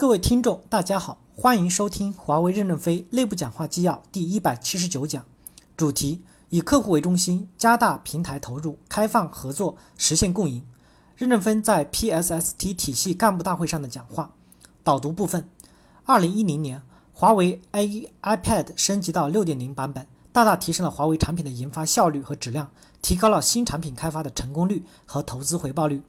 各位听众，大家好，欢迎收听华为任正非内部讲话纪要第一百七十九讲，主题以客户为中心，加大平台投入，开放合作，实现共赢。任正非在 PSST 体系干部大会上的讲话。导读部分：二零一零年，华为 A iPad 升级到六点零版本，大大提升了华为产品的研发效率和质量，提高了新产品开发的成功率和投资回报率。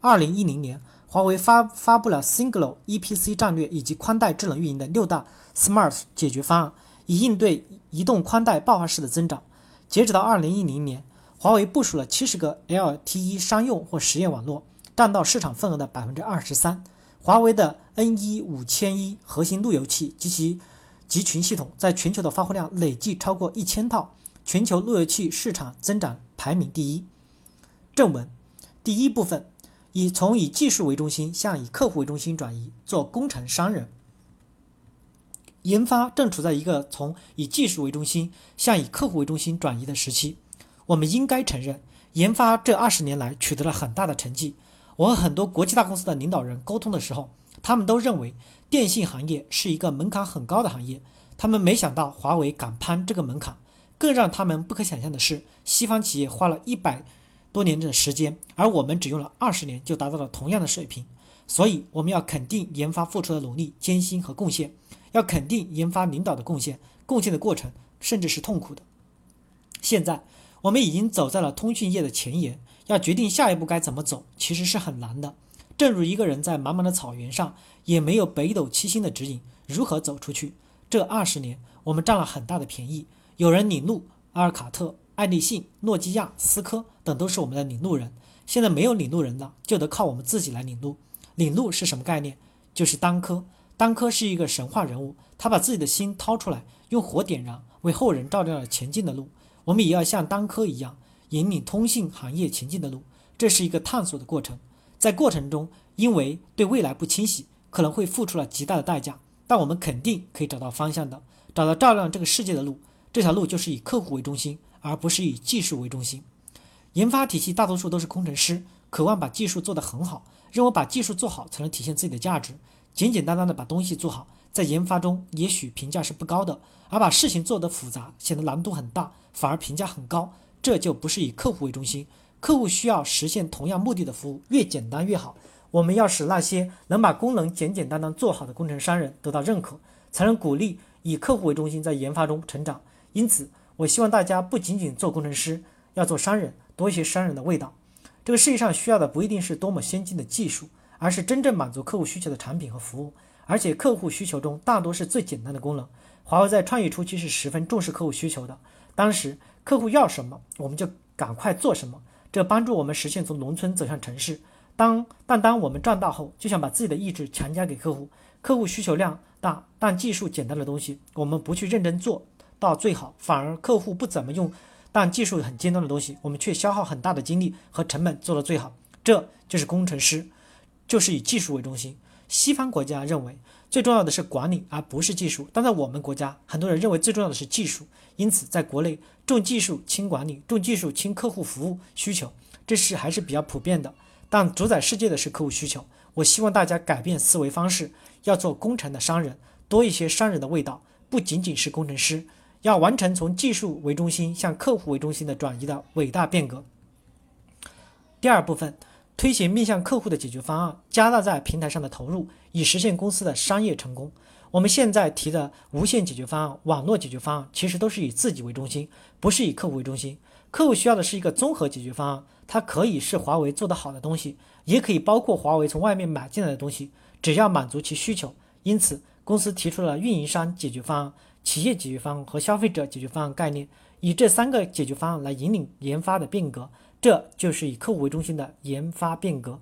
二零一零年。华为发发布了 Single EPC 战略以及宽带智能运营的六大 Smart 解决方案，以应对移动宽带爆发式的增长。截止到二零一零年，华为部署了七十个 LTE 商用或实验网络，占到市场份额的百分之二十三。华为的 N1 五千一核心路由器及其集群系统在全球的发货量累计超过一千套，全球路由器市场增长排名第一。正文第一部分。以从以技术为中心向以客户为中心转移，做工程商人。研发正处在一个从以技术为中心向以客户为中心转移的时期。我们应该承认，研发这二十年来取得了很大的成绩。我和很多国际大公司的领导人沟通的时候，他们都认为电信行业是一个门槛很高的行业。他们没想到华为敢攀这个门槛。更让他们不可想象的是，西方企业花了一百。多年的时间，而我们只用了二十年就达到了同样的水平，所以我们要肯定研发付出的努力、艰辛和贡献，要肯定研发领导的贡献，贡献的过程甚至是痛苦的。现在我们已经走在了通讯业的前沿，要决定下一步该怎么走，其实是很难的。正如一个人在茫茫的草原上，也没有北斗七星的指引，如何走出去？这二十年，我们占了很大的便宜，有人领路，阿尔卡特。爱立信、诺基亚、思科等都是我们的领路人。现在没有领路人了，就得靠我们自己来领路。领路是什么概念？就是当科。当科是一个神话人物，他把自己的心掏出来，用火点燃，为后人照亮了前进的路。我们也要像当科一样，引领通信行业前进的路。这是一个探索的过程，在过程中，因为对未来不清晰，可能会付出了极大的代价，但我们肯定可以找到方向的，找到照亮这个世界的路。这条路就是以客户为中心。而不是以技术为中心，研发体系大多数都是工程师，渴望把技术做得很好，认为把技术做好才能体现自己的价值。简简单单的把东西做好，在研发中也许评价是不高的，而把事情做得复杂，显得难度很大，反而评价很高。这就不是以客户为中心。客户需要实现同样目的的服务，越简单越好。我们要使那些能把功能简简单单做好的工程商人得到认可，才能鼓励以客户为中心在研发中成长。因此。我希望大家不仅仅做工程师，要做商人，多一些商人的味道。这个世界上需要的不一定是多么先进的技术，而是真正满足客户需求的产品和服务。而且客户需求中大多是最简单的功能。华为在创业初期是十分重视客户需求的，当时客户要什么，我们就赶快做什么，这帮助我们实现从农村走向城市。当但当我们赚大后，就想把自己的意志强加给客户。客户需求量大但技术简单的东西，我们不去认真做。到最好，反而客户不怎么用，但技术很尖端的东西，我们却消耗很大的精力和成本做得最好。这就是工程师，就是以技术为中心。西方国家认为最重要的是管理，而不是技术。但在我们国家，很多人认为最重要的是技术。因此，在国内重技术轻管理，重技术轻客户服务需求，这是还是比较普遍的。但主宰世界的是客户需求。我希望大家改变思维方式，要做工程的商人，多一些商人的味道，不仅仅是工程师。要完成从技术为中心向客户为中心的转移的伟大变革。第二部分，推行面向客户的解决方案，加大在平台上的投入，以实现公司的商业成功。我们现在提的无线解决方案、网络解决方案，其实都是以自己为中心，不是以客户为中心。客户需要的是一个综合解决方案，它可以是华为做得好的东西，也可以包括华为从外面买进来的东西，只要满足其需求。因此，公司提出了运营商解决方案。企业解决方案和消费者解决方案概念，以这三个解决方案来引领研发的变革，这就是以客户为中心的研发变革。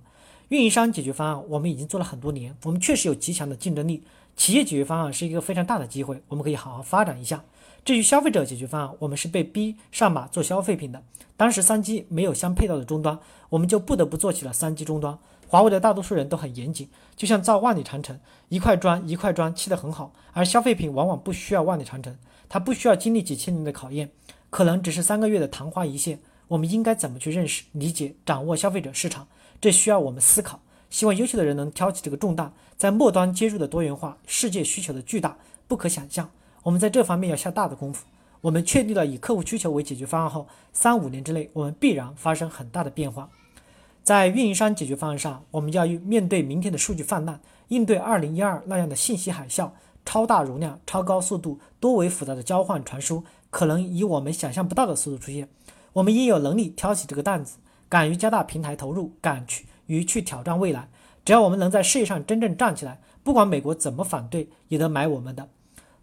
运营商解决方案我们已经做了很多年，我们确实有极强的竞争力。企业解决方案是一个非常大的机会，我们可以好好发展一下。至于消费者解决方案，我们是被逼上马做消费品的。当时三 G 没有相配套的终端，我们就不得不做起了三 G 终端。华为的大多数人都很严谨，就像造万里长城，一块砖一块砖砌得很好。而消费品往往不需要万里长城，它不需要经历几千年的考验，可能只是三个月的昙花一现。我们应该怎么去认识、理解、掌握消费者市场？这需要我们思考。希望优秀的人能挑起这个重担，在末端接入的多元化世界需求的巨大不可想象。我们在这方面要下大的功夫。我们确定了以客户需求为解决方案后，三五年之内，我们必然发生很大的变化。在运营商解决方案上，我们要面对明天的数据泛滥，应对二零一二那样的信息海啸，超大容量、超高速度、多维复杂的交换传输，可能以我们想象不到的速度出现。我们应有能力挑起这个担子，敢于加大平台投入，敢去于去挑战未来。只要我们能在事业上真正站起来，不管美国怎么反对，也得买我们的。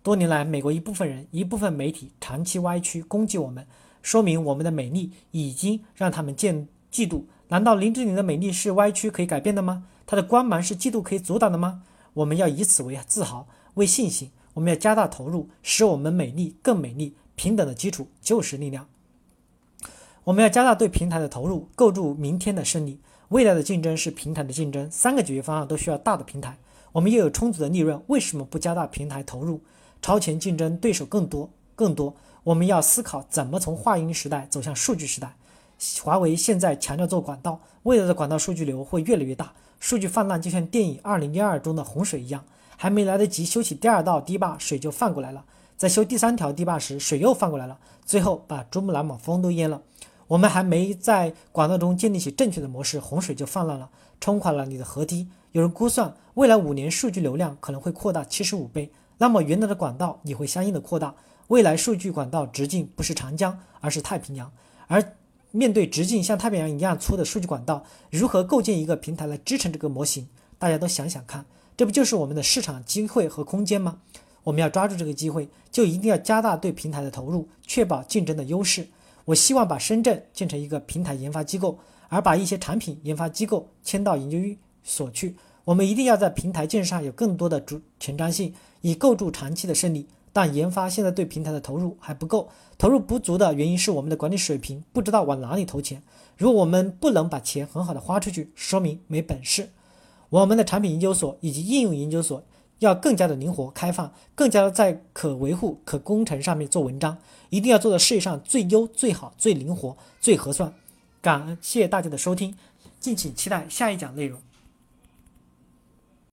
多年来，美国一部分人、一部分媒体长期歪曲攻击我们，说明我们的美丽已经让他们见嫉妒。难道林志玲的美丽是歪曲可以改变的吗？她的光芒是嫉妒可以阻挡的吗？我们要以此为自豪、为信心。我们要加大投入，使我们美丽更美丽。平等的基础就是力量。我们要加大对平台的投入，构筑明天的胜利。未来的竞争是平台的竞争。三个解决方案都需要大的平台。我们又有充足的利润，为什么不加大平台投入？超前竞争对手更多更多，我们要思考怎么从话音时代走向数据时代。华为现在强调做管道，未来的管道数据流会越来越大，数据泛滥就像电影《二零一二》中的洪水一样，还没来得及修起第二道堤坝，水就泛过来了；在修第三条堤坝时，水又泛过来了，最后把珠穆朗玛峰都淹了。我们还没在管道中建立起正确的模式，洪水就泛滥了，冲垮了你的河堤。有人估算，未来五年数据流量可能会扩大七十五倍。那么原来的管道也会相应的扩大，未来数据管道直径不是长江，而是太平洋。而面对直径像太平洋一样粗的数据管道，如何构建一个平台来支撑这个模型？大家都想想看，这不就是我们的市场机会和空间吗？我们要抓住这个机会，就一定要加大对平台的投入，确保竞争的优势。我希望把深圳建成一个平台研发机构，而把一些产品研发机构迁到研究所去。我们一定要在平台建设上有更多的主前瞻性。以构筑长期的胜利，但研发现在对平台的投入还不够，投入不足的原因是我们的管理水平不知道往哪里投钱。如果我们不能把钱很好的花出去，说明没本事。我们的产品研究所以及应用研究所要更加的灵活开放，更加的在可维护、可工程上面做文章，一定要做到世界上最优、最好、最灵活、最合算。感谢大家的收听，敬请期待下一讲内容。